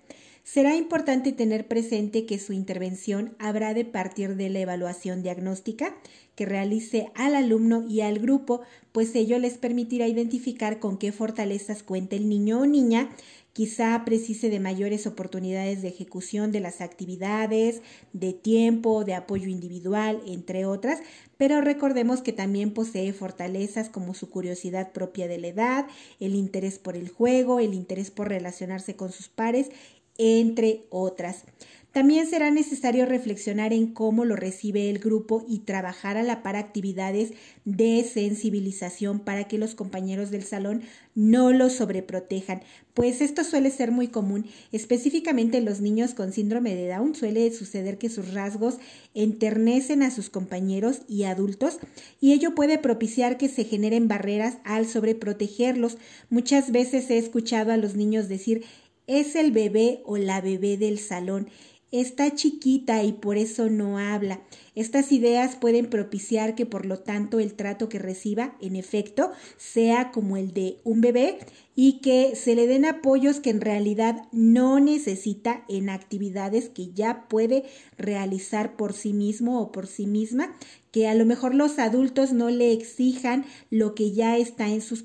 Speaker 1: Será importante tener presente que su intervención habrá de partir de la evaluación diagnóstica que realice al alumno y al grupo, pues ello les permitirá identificar con qué fortalezas cuenta el niño o niña quizá precise de mayores oportunidades de ejecución de las actividades, de tiempo, de apoyo individual, entre otras, pero recordemos que también posee fortalezas como su curiosidad propia de la edad, el interés por el juego, el interés por relacionarse con sus pares, entre otras. También será necesario reflexionar en cómo lo recibe el grupo y trabajar a la par actividades de sensibilización para que los compañeros del salón no lo sobreprotejan, pues esto suele ser muy común, específicamente en los niños con síndrome de Down suele suceder que sus rasgos enternecen a sus compañeros y adultos y ello puede propiciar que se generen barreras al sobreprotegerlos. Muchas veces he escuchado a los niños decir es el bebé o la bebé del salón Está chiquita y por eso no habla. Estas ideas pueden propiciar que por lo tanto el trato que reciba, en efecto, sea como el de un bebé y que se le den apoyos que en realidad no necesita en actividades que ya puede realizar por sí mismo o por sí misma, que a lo mejor los adultos no le exijan lo que ya está en sus,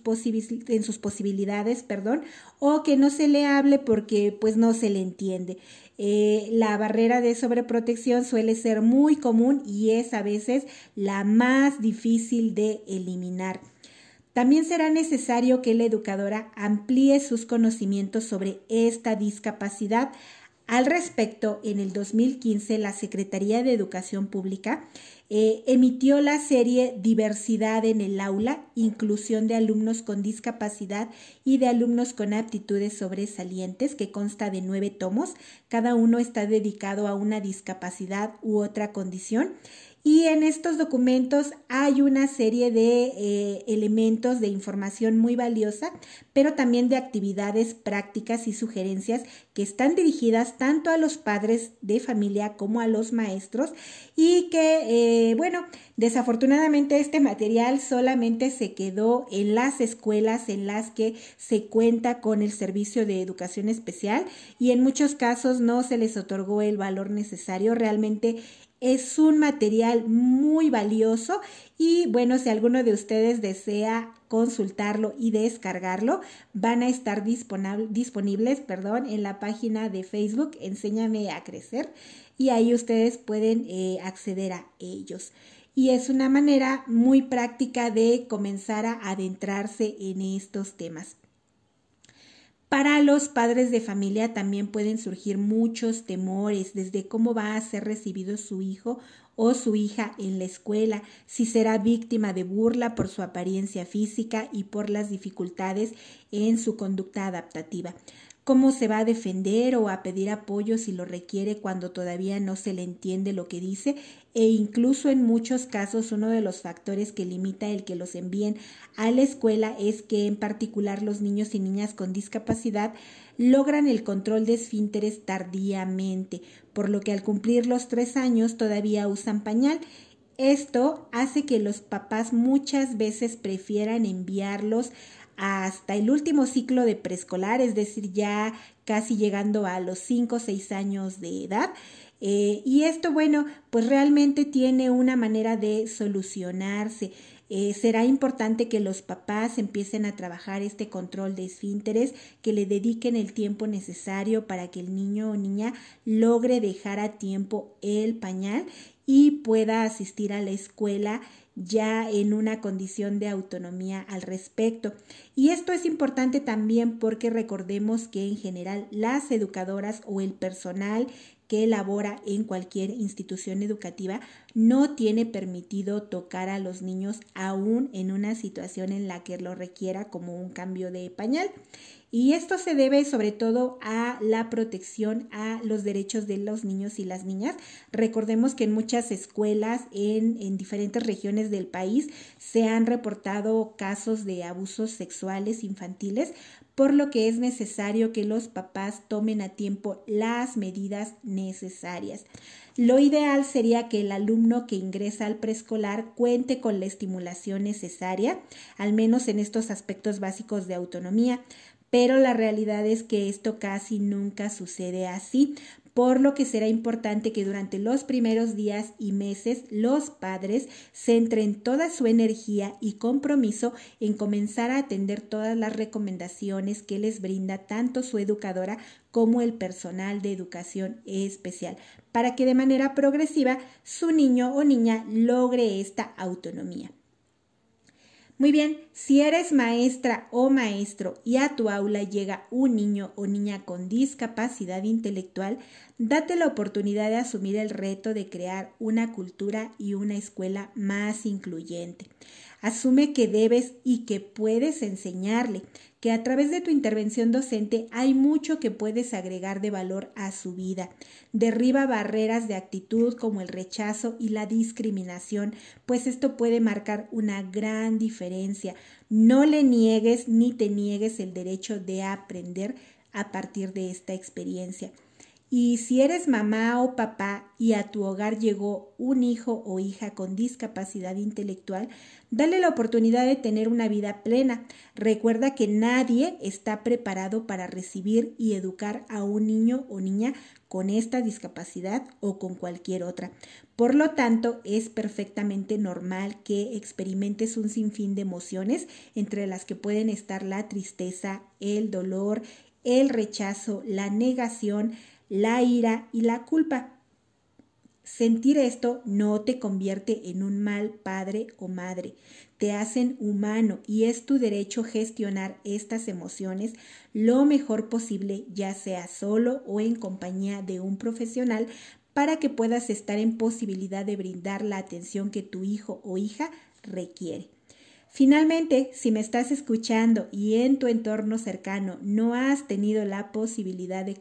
Speaker 1: en sus posibilidades, perdón, o que no se le hable porque pues no se le entiende. Eh, la barrera de sobreprotección suele ser muy común y es a veces la más difícil de eliminar. También será necesario que la educadora amplíe sus conocimientos sobre esta discapacidad al respecto, en el 2015, la Secretaría de Educación Pública eh, emitió la serie Diversidad en el aula, inclusión de alumnos con discapacidad y de alumnos con aptitudes sobresalientes, que consta de nueve tomos. Cada uno está dedicado a una discapacidad u otra condición y en estos documentos hay una serie de eh, elementos de información muy valiosa, pero también de actividades prácticas y sugerencias que están dirigidas tanto a los padres de familia como a los maestros y que, eh, bueno, desafortunadamente este material solamente se quedó en las escuelas en las que se cuenta con el servicio de educación especial y en muchos casos no se les otorgó el valor necesario. Realmente es un material muy valioso y bueno, si alguno de ustedes desea consultarlo y descargarlo, van a estar disponibles perdón, en la página de Facebook Enséñame a Crecer y ahí ustedes pueden eh, acceder a ellos. Y es una manera muy práctica de comenzar a adentrarse en estos temas. Para los padres de familia también pueden surgir muchos temores desde cómo va a ser recibido su hijo o su hija en la escuela, si será víctima de burla por su apariencia física y por las dificultades en su conducta adaptativa. Cómo se va a defender o a pedir apoyo si lo requiere cuando todavía no se le entiende lo que dice e incluso en muchos casos uno de los factores que limita el que los envíen a la escuela es que en particular los niños y niñas con discapacidad logran el control de esfínteres tardíamente, por lo que al cumplir los tres años todavía usan pañal. Esto hace que los papás muchas veces prefieran enviarlos hasta el último ciclo de preescolar, es decir, ya casi llegando a los 5 o 6 años de edad. Eh, y esto, bueno, pues realmente tiene una manera de solucionarse. Eh, será importante que los papás empiecen a trabajar este control de esfínteres, que le dediquen el tiempo necesario para que el niño o niña logre dejar a tiempo el pañal y pueda asistir a la escuela ya en una condición de autonomía al respecto. Y esto es importante también porque recordemos que en general las educadoras o el personal que labora en cualquier institución educativa no tiene permitido tocar a los niños aún en una situación en la que lo requiera como un cambio de pañal. Y esto se debe sobre todo a la protección a los derechos de los niños y las niñas. Recordemos que en muchas escuelas en, en diferentes regiones del país se han reportado casos de abusos sexuales infantiles, por lo que es necesario que los papás tomen a tiempo las medidas necesarias. Lo ideal sería que el alumno que ingresa al preescolar cuente con la estimulación necesaria, al menos en estos aspectos básicos de autonomía, pero la realidad es que esto casi nunca sucede así, por lo que será importante que durante los primeros días y meses los padres centren toda su energía y compromiso en comenzar a atender todas las recomendaciones que les brinda tanto su educadora como el personal de educación especial, para que de manera progresiva su niño o niña logre esta autonomía. Muy bien, si eres maestra o maestro y a tu aula llega un niño o niña con discapacidad intelectual, date la oportunidad de asumir el reto de crear una cultura y una escuela más incluyente. Asume que debes y que puedes enseñarle, que a través de tu intervención docente hay mucho que puedes agregar de valor a su vida. Derriba barreras de actitud como el rechazo y la discriminación, pues esto puede marcar una gran diferencia. No le niegues ni te niegues el derecho de aprender a partir de esta experiencia. Y si eres mamá o papá y a tu hogar llegó un hijo o hija con discapacidad intelectual, dale la oportunidad de tener una vida plena. Recuerda que nadie está preparado para recibir y educar a un niño o niña con esta discapacidad o con cualquier otra. Por lo tanto, es perfectamente normal que experimentes un sinfín de emociones entre las que pueden estar la tristeza, el dolor, el rechazo, la negación, la ira y la culpa. Sentir esto no te convierte en un mal padre o madre, te hacen humano y es tu derecho gestionar estas emociones lo mejor posible, ya sea solo o en compañía de un profesional, para que puedas estar en posibilidad de brindar la atención que tu hijo o hija requiere. Finalmente, si me estás escuchando y en tu entorno cercano no has tenido la posibilidad de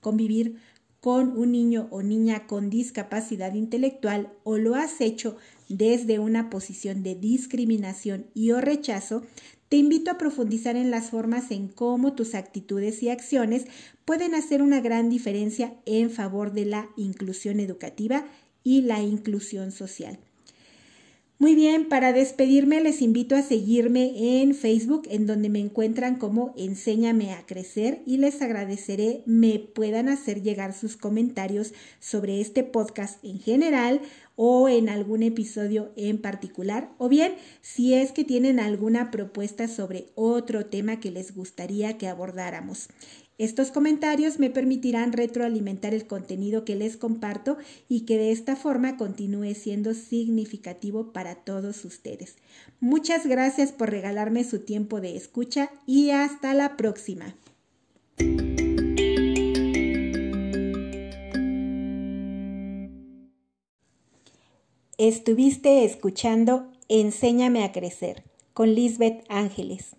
Speaker 1: convivir con un niño o niña con discapacidad intelectual o lo has hecho desde una posición de discriminación y o rechazo, te invito a profundizar en las formas en cómo tus actitudes y acciones pueden hacer una gran diferencia en favor de la inclusión educativa y la inclusión social. Muy bien, para despedirme les invito a seguirme en Facebook, en donde me encuentran como Enséñame a Crecer y les agradeceré me puedan hacer llegar sus comentarios sobre este podcast en general o en algún episodio en particular, o bien si es que tienen alguna propuesta sobre otro tema que les gustaría que abordáramos. Estos comentarios me permitirán retroalimentar el contenido que les comparto y que de esta forma continúe siendo significativo para todos ustedes. Muchas gracias por regalarme su tiempo de escucha y hasta la próxima. Estuviste escuchando Enséñame a Crecer con Lisbeth Ángeles.